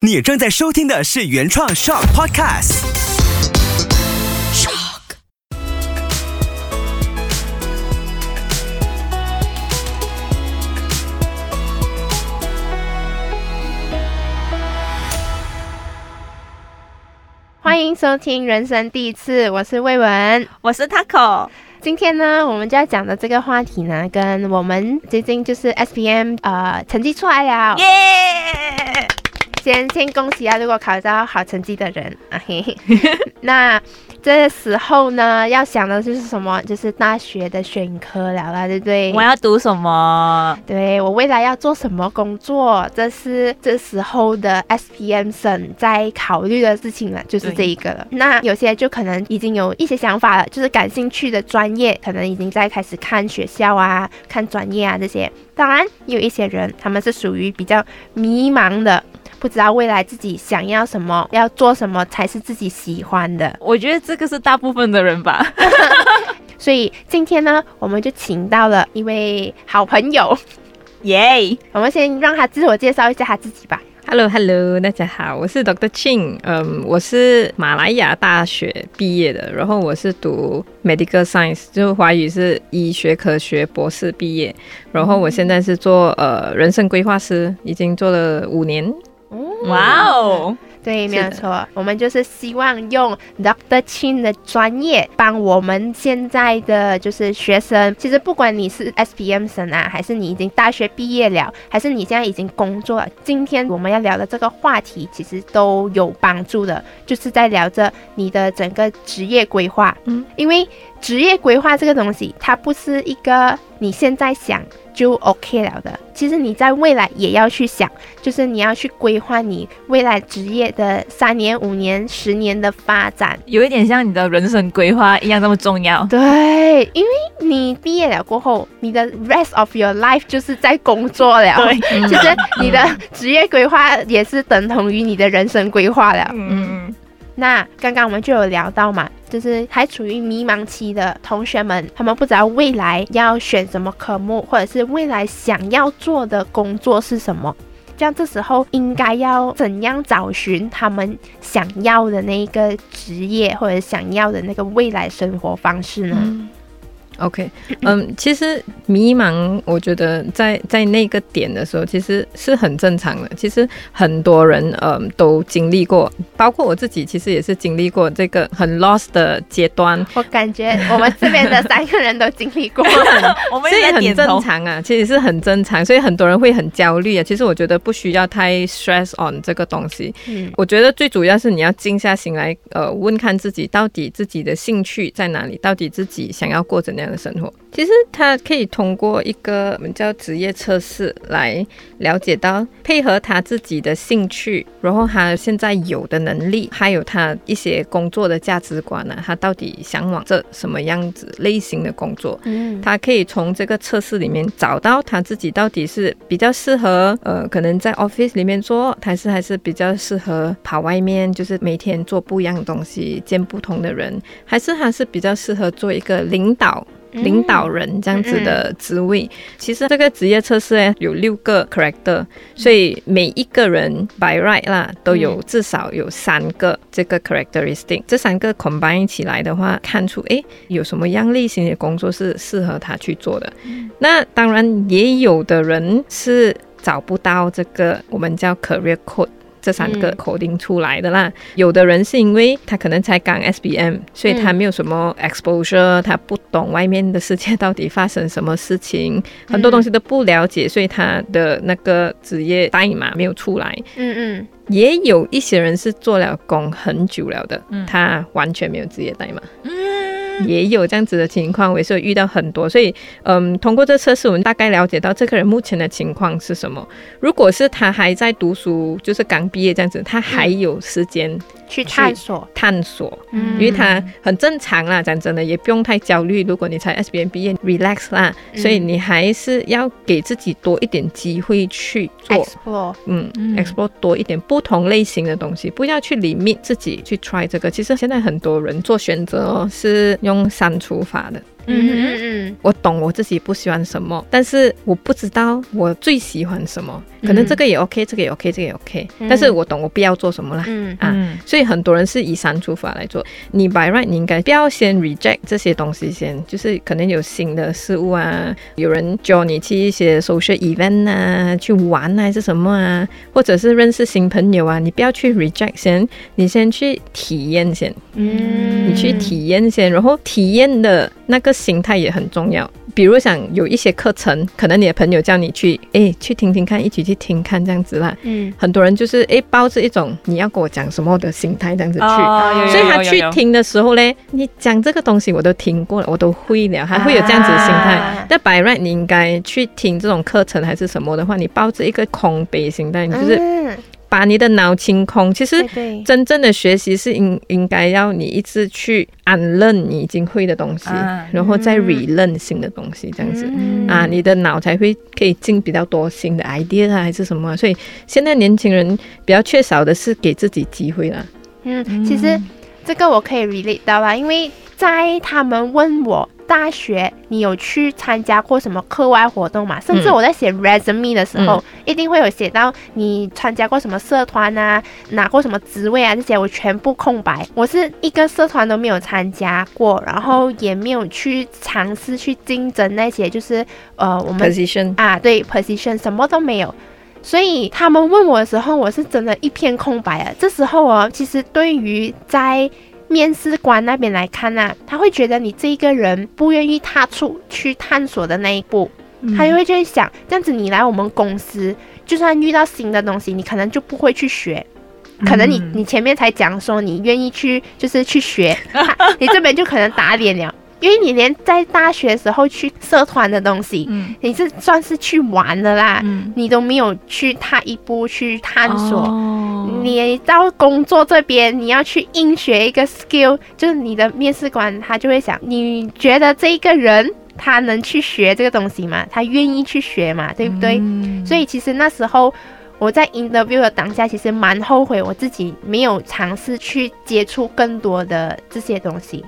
你正在收听的是原创 Shock Podcast。Shock。欢迎收听人生第一次，我是魏文。我是 Taco，今天呢，我们就要讲的这个话题呢，跟我们最近就是 SPM 呃成绩出来了，耶！先先恭喜啊！如果考到好成绩的人啊嘿嘿，那这时候呢，要想的就是什么？就是大学的选科了啦，对不对？我要读什么？对我未来要做什么工作，这是这时候的 SPM 生在考虑的事情了，就是这一个了。那有些就可能已经有一些想法了，就是感兴趣的专业，可能已经在开始看学校啊、看专业啊这些。当然，有一些人他们是属于比较迷茫的，不知道未来自己想要什么，要做什么才是自己喜欢的。我觉得这个是大部分的人吧。所以今天呢，我们就请到了一位好朋友，耶！我们先让他自我介绍一下他自己吧。Hello Hello，大家好，我是 Doctor Chin，嗯，我是马来亚大学毕业的，然后我是读 Medical Science，就是华语是医学科学博士毕业，然后我现在是做呃人生规划师，已经做了五年。哇哦，对，没有错，我们就是希望用 Doctor Chin 的专业帮我们现在的就是学生。其实不管你是 SPM 生啊，还是你已经大学毕业了，还是你现在已经工作了，今天我们要聊的这个话题其实都有帮助的，就是在聊着你的整个职业规划。嗯，因为职业规划这个东西，它不是一个你现在想就 OK 了的。其实你在未来也要去想，就是你要去规划你未来职业的三年、五年、十年的发展。有一点像你的人生规划一样那么重要。对，因为你毕业了过后，你的 rest of your life 就是在工作了。对，其实你的职业规划也是等同于你的人生规划了。嗯，那刚刚我们就有聊到嘛，就是还处于迷茫期的同学们，他们不知道未来要选什么科目，或者是未来想要做的工作是什么。这样这时候应该要怎样找寻他们想要的那一个职业，或者想要的那个未来生活方式呢？OK，嗯，其实迷茫，我觉得在在那个点的时候，其实是很正常的。其实很多人嗯都经历过，包括我自己，其实也是经历过这个很 lost 的阶段。我感觉我们这边的三个人都经历过。我们这也很正。常啊，其实是很正常，所以很多人会很焦虑啊。其实我觉得不需要太 stress on 这个东西。嗯我觉得最主要是你要静下心来，呃，问看自己到底自己的兴趣在哪里，到底自己想要过怎样的生活。其实他可以通过一个我们叫职业测试来了解到，配合他自己的兴趣，然后他现在有的能力，还有他一些工作的价值观呢、他到底向往这什么样子类型的工作。嗯他可以从这个测试里面找到他自己到底是比较适合呃，可能在 office 里面做，还是还是比较适合跑外面，就是每天做不一样的东西，见不同的人，还是还是比较适合做一个领导。领导人这样子的职位，其实这个职业测试呢有六个 character，所以每一个人 by right 啦都有至少有三个这个 characteristic，这三个 combine 起来的话，看出诶有什么样类型的工作是适合他去做的。那当然也有的人是找不到这个我们叫 career code。这三个嗯。口令出来的啦，有的人是因为他可能才刚 SBM，所以他没有什么 exposure，他不懂外面的世界到底发生什么事情，很多东西都不了解，所以他的那个职业代码没有出来。嗯嗯。也有一些人是做了工很久了的，嗯。他完全没有职业代码。嗯，也有这样子的情况，我也是有遇到很多，所以嗯，通过这测试，我们大概了解到这个人目前的情况是什么。如果是他还在读书，就是刚毕业这样子，他还有时间去探索。探索，嗯因为他很正常啦，讲真的，也不用太焦虑。如果你才 S B N 毕业，relax 啦，嗯所以你还是要给自己多一点机会去做。explore。嗯嗯，explore 多一点不同类型的东西，不要去 limit 自己去 try 这个。其实现在很多人做选择哦，是用删除法的，嗯嗯嗯我懂我自己不喜欢什么，但是我不知道我最喜欢什么。可能这个也 OK，、这个也 OK，这个也 OK，、嗯但是我懂我不要做什么啦。嗯啊嗯所以很多人是以删除法来做。你 by right，你应该不要先 reject 这些东西先，就是可能有新的事物啊，有人教你去一些 social event 啊，去玩啊，还是什么啊，或者是认识新朋友啊，你不要去 reject 先，你先去体验先。嗯你去体验先，然后体验的那个心态也很重要。比如想有一些课程，可能你的朋友叫你去，哎，去听听看，一起去听看这样子啦。嗯很多人就是诶，抱着一种你要跟我讲什么的心态这样子去。所以他去听的时候嘞，你讲这个东西我都听过了，我都会了，还会有这样子的心态啊。但 by right 你应该去听这种课程还是什么的话，你抱着一个空杯心态，你就是嗯把你的脑清空。其实真正的学习是应应该要你一直去安认你已经会的东西，啊然后再嗯 relearn 新的东西，这样子。嗯啊，你的脑才会可以进比较多新的 idea 啊，还是什么啊、所以现在年轻人比较缺少的是给自己机会啦。嗯，其实这个我可以 relate 到啦，因为在他们问我大学你有去参加过什么课外活动嘛？甚至嗯我在写 resume 的时候，一定会有写到你参加过什么社团啊，拿过什么职位啊这些，我全部空白。我是一个社团都没有参加过，然后也没有去尝试去竞争那些，就是呃我们 position 啊，对，position 什么都没有。所以他们问我的时候，我是真的一片空白啊。这时候哦，其实对于在面试官那边来看呢、他会觉得你这一个人不愿意踏出去探索的那一步，他就会去想，这样子你来我们公司，就算遇到新的东西，你可能就不会去学。可能你嗯。你前面才讲说你愿意去，就是去学，他 你这边就可能打脸了，因为你连在大学时候去社团的东西，嗯。你是算是去玩的啦，嗯。你都没有去踏一步去探索。哦你到工作这边，你要去硬学一个 skill，就是你的面试官他就会想，你觉得这一个人他能去学这个东西吗？他愿意去学吗，对不对？嗯所以其实那时候我在 interview 的当下，其实蛮后悔我自己没有尝试去接触更多的这些东西。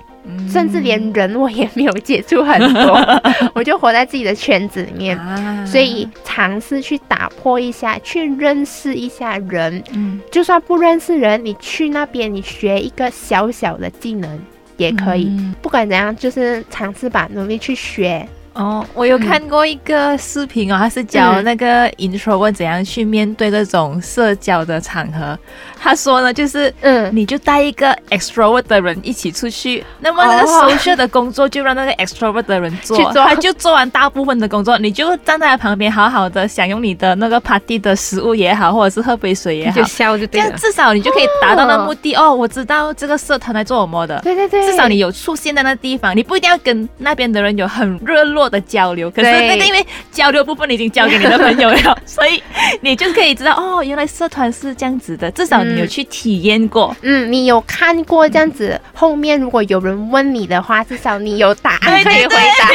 甚至连人我也没有接触很多，我就活在自己的圈子里面。啊所以尝试去打破一下，去认识一下人。嗯就算不认识人，你去那边，你学一个小小的技能也可以。嗯不管怎样，就是尝试吧，努力去学。哦，我有看过一个视频哦，他是教嗯那个 introvert 怎样去面对这种社交的场合。他说呢，就是嗯，你就带一个 extrovert 的人一起出去，那么那个哦 social 的工作就让那个 extrovert 的人做，去做他就做完大部分的工作，你就站在他旁边，好好的享用你的那个 party 的食物也好，或者是喝杯水也好就。笑就这样。至少你就可以达到那目的哦我知道这个社团来做什么的，对对对，至少你有出现在那地方，你不一定要跟那边的人有很热络的交流，可是那个因为交流部分你已经交给你的朋友了，所以你就可以知道哦，原来社团是这样子的，至少你有去体验过。嗯，你有看过这样子？后面如果有人问你的话，至少你有答案可以回答。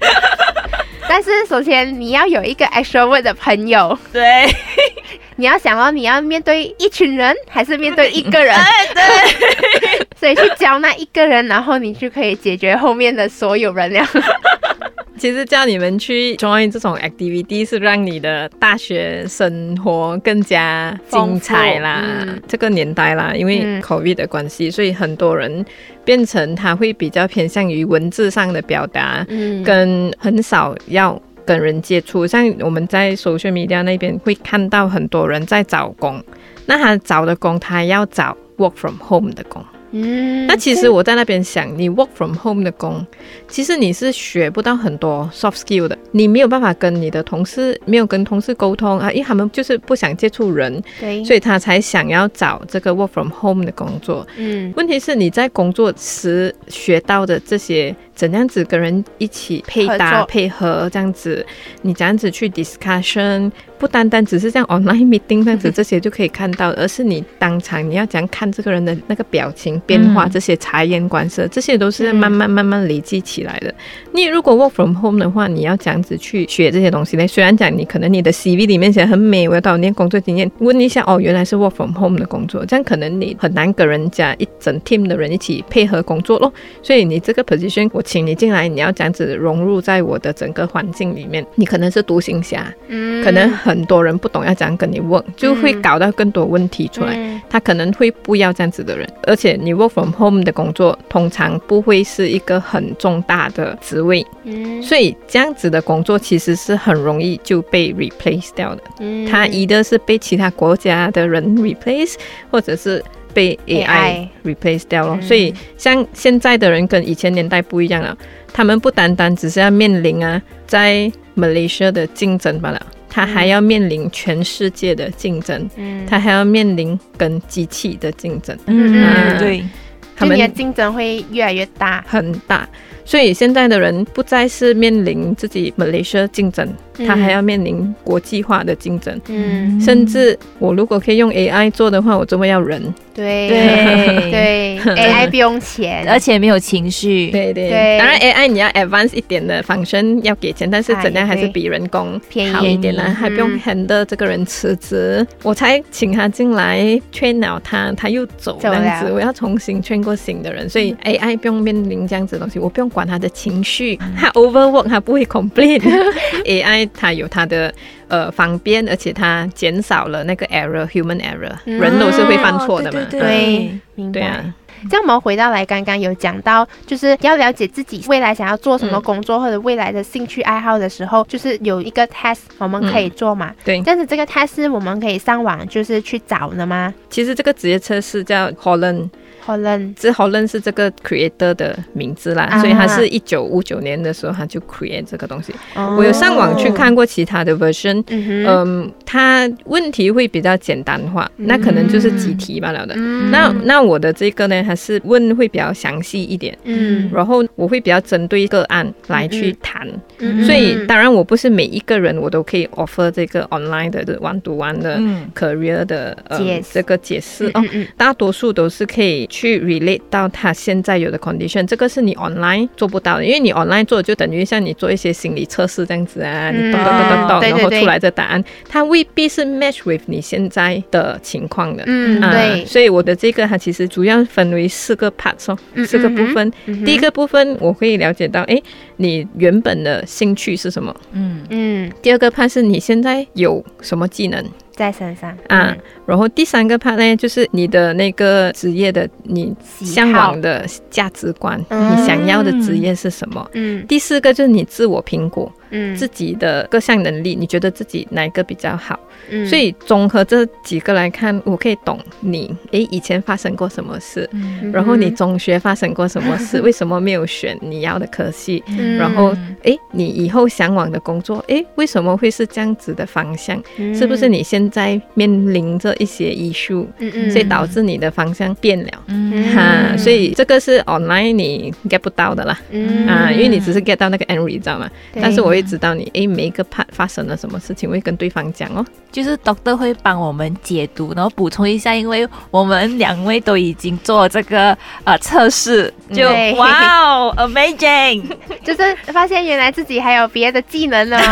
但是首先你要有一个 extrovert 的朋友，对，你要想到你要面对一群人还是面对一个人，对，所以去教那一个人，然后你就可以解决后面的所有人了。其实叫你们去 join 这种 activity 是让你的大学生活更加精彩啦。嗯这个年代啦，因为嗯 COVID 的关系，所以很多人变成他会比较偏向于文字上的表达，嗯跟很少要跟人接触。像我们在 social media 那边会看到很多人在找工，那他找的工他要找 work from home 的工。嗯。那其实我在那边想，你 work from home 的工，其实你是学不到很多 soft skill 的，你没有办法跟你的同事，没有跟同事沟通啊，因为他们就是不想接触人，对，所以他才想要找这个 work from home 的工作。嗯。问题是你在工作时学到的这些，怎样子跟人一起配搭配合，这样子，你怎样子去 discussion 不单单只是像 online meeting 这样子，这些就可以看到，而是你当场你要怎样看这个人的那个表情变化，嗯这些察言观色，这些都是嗯慢慢慢慢累积起来的。你如果 work from home 的话，你要这样子去学这些东西呢？虽然讲你可能你的 CV 里面写得很美，我要多少年工作经验，问一下哦，原来是 work from home 的工作，这样可能你很难跟人家一整 team 的人一起配合工作咯。所以你这个 position 我请你进来，你要这样子融入在我的整个环境里面，你可能是独行侠，嗯可能很多人不懂要怎样跟你 work，就会搞到更多问题出来。嗯他可能会不要这样子的人，而且你 work from home 的工作通常不会是一个很重大的职位，嗯所以这样子的工作其实是很容易就被 replace 掉的。嗯他一的是被其他国家的人 replace，或者是被 AI AI replace 掉了。嗯所以像现在的人跟以前年代不一样了，他们不单单只是要面临啊在 Malaysia 的竞争罢了。他还要面临全世界的竞争，嗯他还要面临跟机器的竞争，嗯嗯，对，他们的竞争会越来越大。很大。所以现在的人不再是面临自己 Malaysia 竞争，他还要面临国际化的竞争。嗯，甚至我如果可以用 AI 做的话，我怎么要人？对。对。对，AI 不用钱，而且没有情绪，对对。对。当然 AI 你要 advance 一点的 function 要给钱，但是哎怎样还是比人工便宜。好一点啦，嗯还不用 handle 这个人辞职，我才请他进来 train 了他，他又走这样子，我要重新 train 过新的人，所以 AI 不用面临这样子的东西，我不用管他的情绪，他 overwork 他不会 complain，AI 它有它的呃方便，而且它减少了那个 error，human error，、嗯。人都是会犯错的嘛，对对对，明白。对啊。这样我们回到来，刚刚有讲到，就是要了解自己未来想要做什么嗯。工作、或者未来的兴趣爱好的时候，就是有一个 test 我们可以做嘛。对。但是这个 test 我们可以上网就是去找的吗？其实这个职业测试叫 Holland。？Holland，这 Holland 是这个 creator 的名字啦，啊所以他是一九五九年的时候他就 create 这个东西。哦我有上网去看过其他的 version，嗯，它问题会比较简单化，那可能就是几题罢了的。嗯。那那我的这个呢，还是问会比较详细一点，嗯。然后我会比较针对个案来去谈，嗯。所以当然我不是每一个人我都可以 offer 这个 online 的 one to one 的嗯。career 的呃这个解释。哦。嗯嗯。大多数都是可以去 relate 到他现在有的 condition，这个是你 online 做不到的，因为你 online 做就等于像你做一些心理测试这样子啊，嗯。你咚咚咚咚咚，然后出来这答案，它未必是 match with 你现在的情况的。嗯，啊对，所以我的这个它其实主要分为四个 parts 哦，嗯四个部分。第一个部分我可以了解到，哎，你原本的兴趣是什么？嗯嗯第二个 part 是你现在有什么技能？在身上啊，然后第三个 part 呢，就是你的那个职业的你向往的价值观，嗯你想要的职业是什么？嗯第四个就是你自我评估嗯自己的各项能力，你觉得自己哪一个比较好？嗯所以综合这几个来看，我可以懂你诶以前发生过什么事，嗯然后你中学发生过什么事，为什么没有选你要的科系？嗯然后诶，你以后向往的工作，诶，为什么会是这样子的方向？嗯是不是你现在面临着一些嗯嗯所以导致你的方向变了？嗯哈，所以这个是 online 你 get 不到的啦。嗯啊，因为你只是 get 到那个 end result 嘛，对但是我会知道你诶每一个 part 发生了什么事情，会跟对方讲哦。就是 Doctor 会帮我们解读，然后补充一下，因为我们两位都已经做这个呃测试，就对哇哦，amazing！就是发现原来自己还有别的技能呢。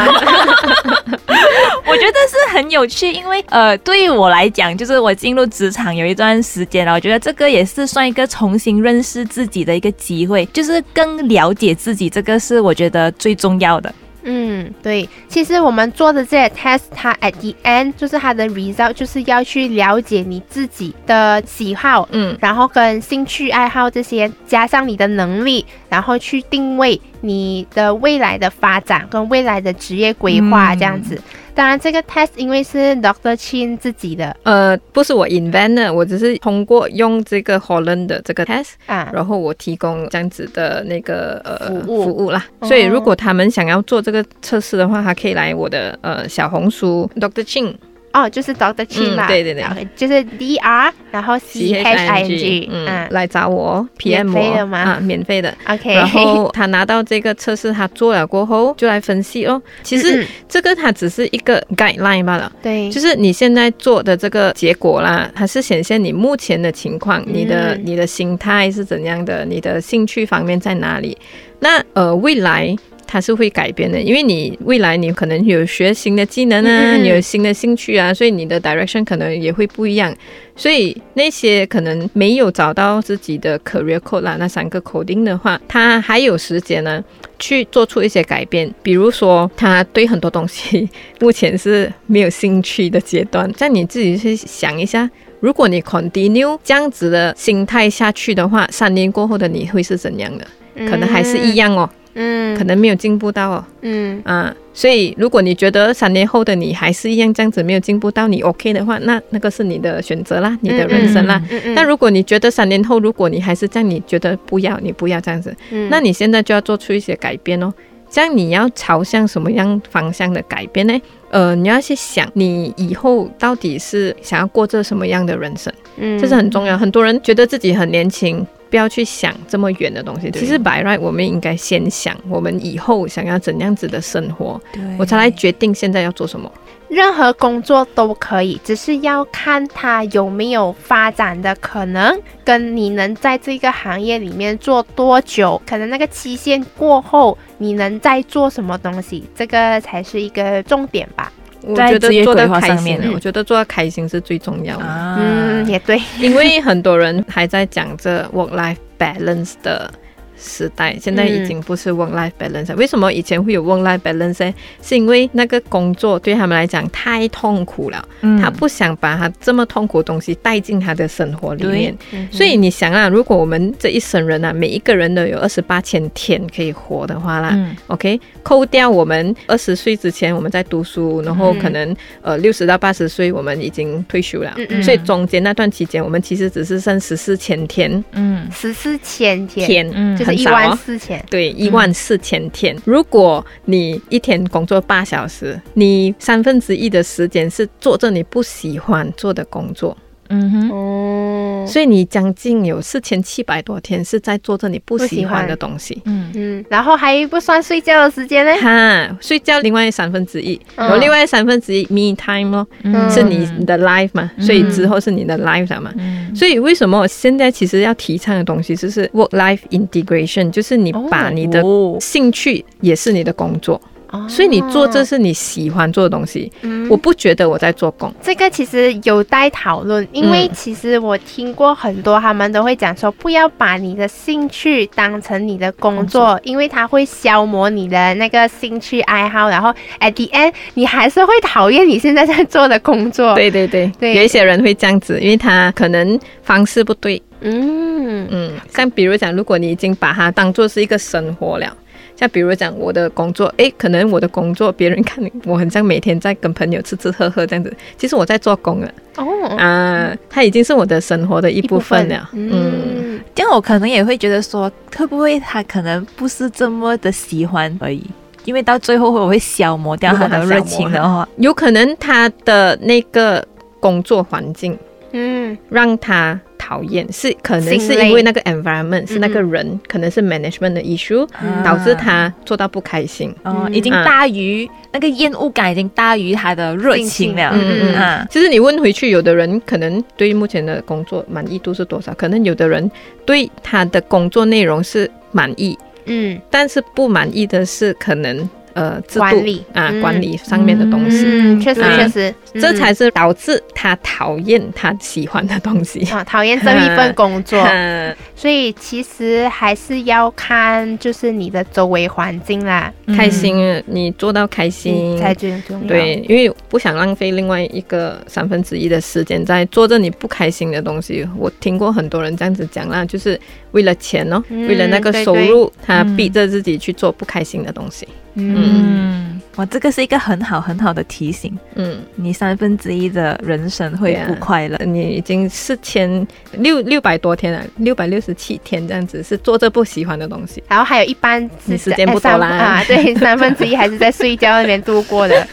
我觉得是很有趣，因为呃，对于我来讲，就是我进入职场有一段时间了，我觉得这个也是算一个重新认识自己的一个机会，就是更了解自己，这个是我觉得最重要的。嗯，对，其实我们做的这些 test，它 at the end 就是它的 result，就是要去了解你自己的喜好，嗯。然后跟兴趣爱好这些，加上你的能力，然后去定位你的未来的发展跟未来的职业规划嗯。这样子。当然，这个 test 因为是 Doctor Chin 自己的呃，不是我 invent 的，我只是通过用这个 Holland 的这个 test，啊，然后我提供这样子的那个呃服务啦。哦所以如果他们想要做这个测试的话，他可以来我的呃小红书 Doctor Chin。哦，就是 Doctor Chin 嘛，嗯对对对就是 D R，然后 C H I N G，嗯，嗯来找我 PM 免费的吗啊，免费的。，OK，然后 他拿到这个测试，他做了过后就来分析哦。其嗯实嗯这个它只是一个 guideline 罢了。对，就是你现在做的这个结果啦，它是显现你目前的情况，你的嗯你的心态是怎样的，你的兴趣方面在哪里？那呃，未来它是会改变的，因为你未来你可能有学新的技能啊，你有新的兴趣啊，所以你的 direction 可能也会不一样。所以那些可能没有找到自己的 career code 啦，那三个 coding 的话，他还有时间呢去做出一些改变。比如说，他对很多东西目前是没有兴趣的阶段，在你自己去想一下。如果你 continue 这样子的心态下去的话，三年过后的你会是怎样的？可能还是一，样哦，嗯，可能没有进步到哦。嗯，啊，所以如果你觉得三年后的你还是一样这样子没有进步到你 OK 的话，那那个是你的选择啦，你的人生啦。嗯嗯，但如果你觉得三年后，如果你还是这样，你觉得不要，你不要这样子，嗯那你现在就要做出一些改变哦。这样你要朝向什么样方向的改变呢？呃，你要去想你以后到底是想要过着什么样的人生，嗯这是很重要。很多人觉得自己很年轻，不要去想这么远的东西。其实 by right，我们应该先想我们以后想要怎样子的生活，我才来决定现在要做什么。任何工作都可以，只是要看它有没有发展的可能，跟你能在这个行业里面做多久，可能那个期限过后，你能再做什么东西，这个才是一个重点吧。我觉得在职业做到开规划上面心，嗯我觉得做到开心是最重要的。啊，嗯，也对，因为很多人还在讲这 work life balance 的时代，现在已经不是 work life balance 了。为什么以前会有 work life balance 呢？是因为那个工作对他们来讲太痛苦了，嗯。他不想把他这么痛苦的东西带进他的生活里面。嗯所以你想啊，如果我们这一生人啊，每一个人都有二十八千天可以活的话啦、嗯。O k 扣掉我们二十岁之前我们在读书，然后嗯可能、呃六十到八十岁我们已经退休了，嗯嗯。所以中间那段期间我们其实只是剩十四千天嗯。十四千天，天，嗯。就是一很少哦万四千。对，一万四千天。如果你一天工作八小时，你三分之一的时间是做着你不喜欢做的工作，嗯哼，哦，所以你将近有四千七百多天是在做着你不喜欢的东西。嗯。嗯，然后还不算睡觉的时间呢。哈，睡觉另外三分之一，嗯。然后另外三分之一 me time 咯，嗯。是你的 life 嘛，所以之后是你的 life 了嘛。嗯。所以为什么我现在其实要提倡的东西就是 work life integration，就是你把你的哦。兴趣也是你的工作，哦所以你做这是你喜欢做的东西。嗯我不觉得我在做工，这个其实有待讨论，因为嗯其实我听过很多，他们都会讲说，不要把你的兴趣当成你的工作，因为它会消磨你的那个兴趣爱好，然后 at the end 你还是会讨厌你现在在做的工作。，对对对，对有一些人会这样子，因为他可能方式不对，嗯嗯，像比如讲，如果你已经把它当做是一个生活了。像比如讲我的工作，诶，可能我的工作别人看我很像每天在跟朋友吃吃喝喝这样子，其实我在做工了哦，啊，它已经是我的生活的一部分了。嗯，嗯，这样我可能也会觉得说，会不会他可能不是这么的喜欢而已，因为到最后我会消磨掉他的热情的话，有可能他的那个工作环境嗯。让他讨厌，是可能是因为那个 environment 是那个嗯人，可能是 management 的 issue，、啊。导致他做到不开心。已经大于、那个厌恶感，已经大于他的热情了。嗯嗯嗯。啊，其实你问回去，有的人可能对目前的工作满意度是多少？可能有的人对他的工作内容是满意，嗯，但是不满意的是可能呃制度管理。啊、嗯。管理上面的东西，嗯，确实啊确实，这才是导致他讨厌他喜欢的东西。啊 讨厌这一份工作。嗯 所以其实还是要看就是你的周围环境啦，开心，你做到开心嗯才最重要。对，因为不想浪费另外一个三分之一的时间在做着你不开心的东西。我听过很多人这样子讲啦，就是为了钱哦，嗯为了那个对对收入，他嗯逼着自己去做不开心的东西。嗯，嗯，哇，这个是一个很好很好的提醒。嗯，你三分之一的人生会对啊不快乐。你已经四千六六百多天了，六百六十七天这样子，是做着不喜欢的东西。然后还有一半是你时间不在多啦三啊，对，三分之一还是在睡觉那边度过的。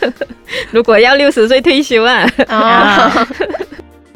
如果要六十岁退休啊，哦。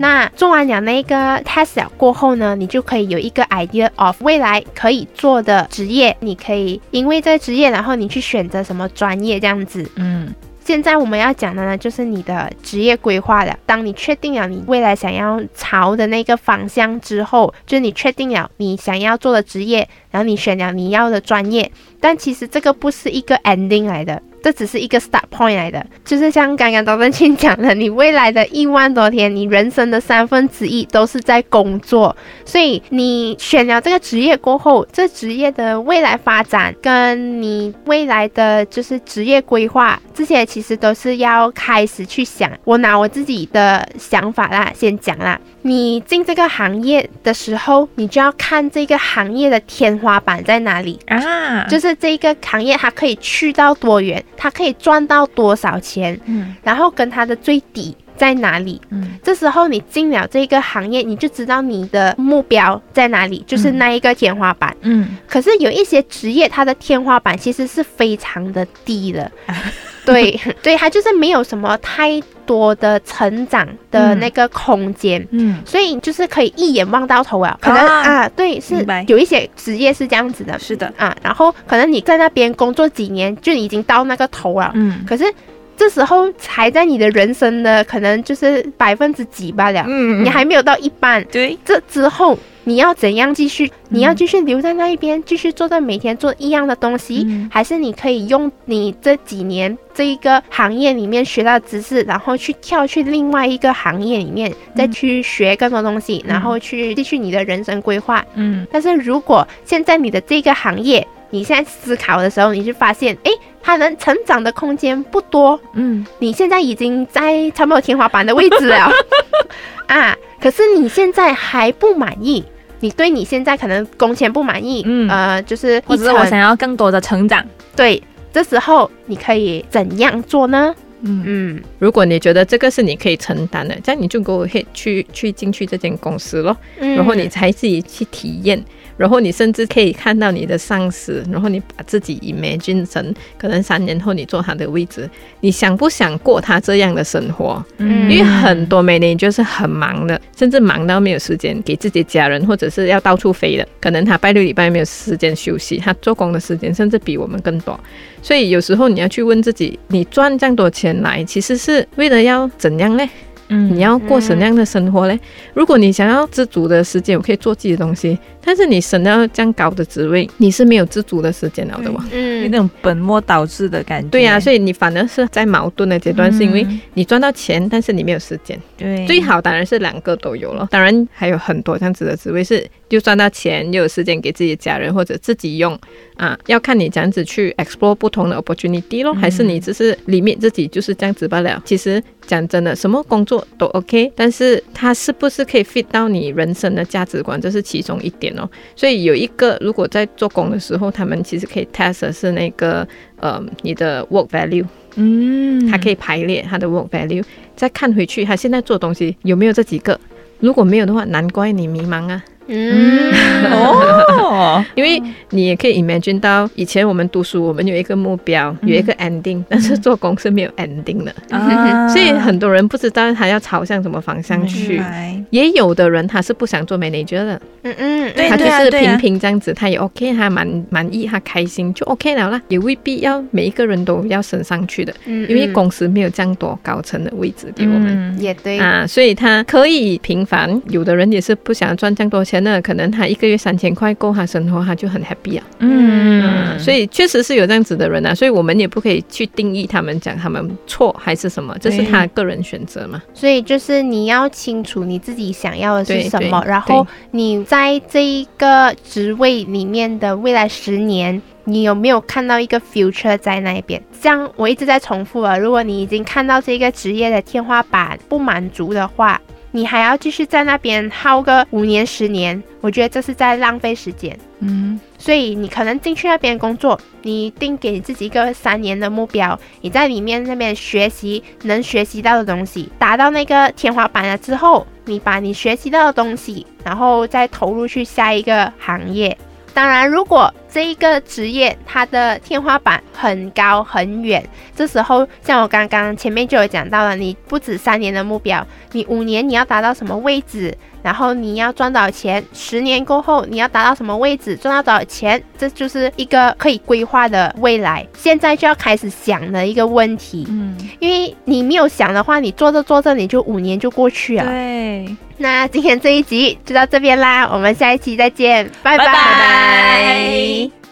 那做完了那个 test 了过后呢，你就可以有一个 idea of 未来可以做的职业，你可以因为这个职业，然后你去选择什么专业这样子。嗯现在我们要讲的呢，就是你的职业规划了。当你确定了你未来想要朝的那个方向之后，就是你确定了你想要做的职业，然后你选了你要的专业，但其实这个不是一个 ending 来的，这只是一个 start point 来的。就是像刚刚周正庆讲的，你未来的一万多天，你人生的三分之一都是在工作，所以你选了这个职业过后，这职业的未来发展跟你未来的就是职业规划，这些其实都是要开始去想。我拿我自己的想法啦，先讲啦。你进这个行业的时候，你就要看这个行业的天花板在哪里。啊，就是这个行业，它可以去到多远，它可以赚到多少钱，嗯。然后跟他的最底在哪里。嗯。这时候你进了这个行业，你就知道你的目标在哪里，就是那一个天花板。嗯。可是有一些职业，它的天花板其实是非常的低的，对对，他就是没有什么太多的成长的那个空间。嗯。所以就是可以一眼望到头啊，可能啊啊对，是有一些职业是这样子的，是的，啊，然后可能你在那边工作几年，就已经到那个头了。嗯。可是这时候才在你的人生的可能就是百分之几罢了，嗯。你还没有到一半。对，这之后你要怎样继续？你要继续留在那一边，继续做到每天做一样的东西，嗯。还是你可以用你这几年这一个行业里面学到的知识，然后去跳去另外一个行业里面，再去学更多东西，然后去继续你的人生规划。嗯。但是如果现在你的这个行业，你现在思考的时候，你就发现，诶，它能成长的空间不多，嗯。你现在已经在差不多天花板的位置了。啊，可是你现在还不满意。你对你现在可能工钱不满意，嗯呃，就是一或者是我想要更多的成长。对，这时候你可以怎样做呢？嗯嗯如果你觉得这个是你可以承担的，这样你就 go ahead 去去进去这间公司咯，嗯然后你才自己去体验，然后你甚至可以看到你的上司，然后你把自己 imagine 成可能三年后你坐他的位置，你想不想过他这样的生活？嗯因为很多美女就是很忙的，甚至忙到没有时间给自己家人，或者是要到处飞的。可能他拜六礼拜没有时间休息，他做工的时间甚至比我们更多。所以有时候你要去问自己，你赚这样多钱来，其实是为了要怎样呢？嗯你要过什么样的生活嘞？如果你想要自主的时间，我可以做自己的东西，但是你升到这样高的职位，你是没有自主的时间了的哇。有嗯那种本末倒置的感觉。对呀、所以你反而是在矛盾的阶段，是因为嗯你赚到钱，但是你没有时间。对最好当然是两个都有了，当然还有很多这样子的职位是又赚到钱，又有时间给自己的家人或者自己用啊，要看你这样子去 explore 不同的 opportunity 咯，还是你只是里面自己就是这样子罢了。其实讲真的，什么工作都 OK，但是它是不是可以 fit 到你人生的价值观，这是其中一点哦。所以有一个，如果在做工的时候，他们其实可以 test 的是那个呃你的 work value。嗯它可以排列它的 work value，再看回去，他现在做的东西有没有这几个？如果没有的话，难怪你迷茫啊。嗯。哦，因为你也可以 imagine 到以前我们读书，我们有一个目标，有一个 ending，、但是做工是没有 ending 的，啊。所以很多人不知道他要朝向什么方向去。也有的人他是不想做 manager 的，嗯嗯，对他就是平平这样子，他也 OK，他满满意，他开心就 OK 了啦。也未必要每一个人都要升上去的，嗯因为嗯公司没有这样多高层的位置给我们。嗯也对，啊，所以他可以平凡，有的人也是不想赚这样多钱的，可能他一个月三千块够他生活，他就很 happy 啊。嗯，所以确实是有这样子的人啊，所以我们也不可以去定义他们讲他们错还是什么，这是他个人选择嘛。所以就是你要清楚你自己想要的是什么，然后你在这一个职位里面的未来十年，你有没有看到一个 future 在那边？这样我一直在重复啊，如果你已经看到这个职业的天花板不满足的话，你还要继续在那边耗个五年十年，我觉得这是在浪费时间。嗯所以你可能进去那边工作，你定给你自己一个三年的目标，你在里面那边学习能学习到的东西，达到那个天花板了之后，你把你学习到的东西，然后再投入去下一个行业。当然，如果这一个职业它的天花板很高很远，这时候像我刚刚前面就有讲到了，你不止三年的目标，你五年你要达到什么位置，然后你要赚多少钱，十年过后你要达到什么位置，赚到多少钱，这就是一个可以规划的未来。现在就要开始想的一个问题，嗯，因为你没有想的话，你做着做着你就五年就过去了。对，那今天这一集就到这边啦，我们下一期再见，拜拜拜拜。